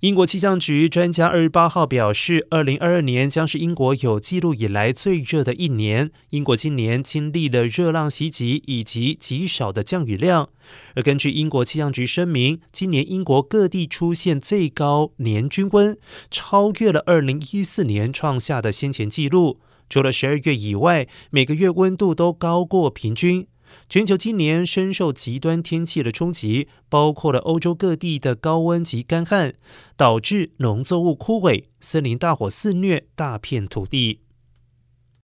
英国气象局专家二十八号表示，二零二二年将是英国有记录以来最热的一年。英国今年经历了热浪袭击以及极少的降雨量。而根据英国气象局声明，今年英国各地出现最高年均温，超越了二零一四年创下的先前纪录。除了十二月以外，每个月温度都高过平均。全球今年深受极端天气的冲击，包括了欧洲各地的高温及干旱，导致农作物枯萎、森林大火肆虐大片土地。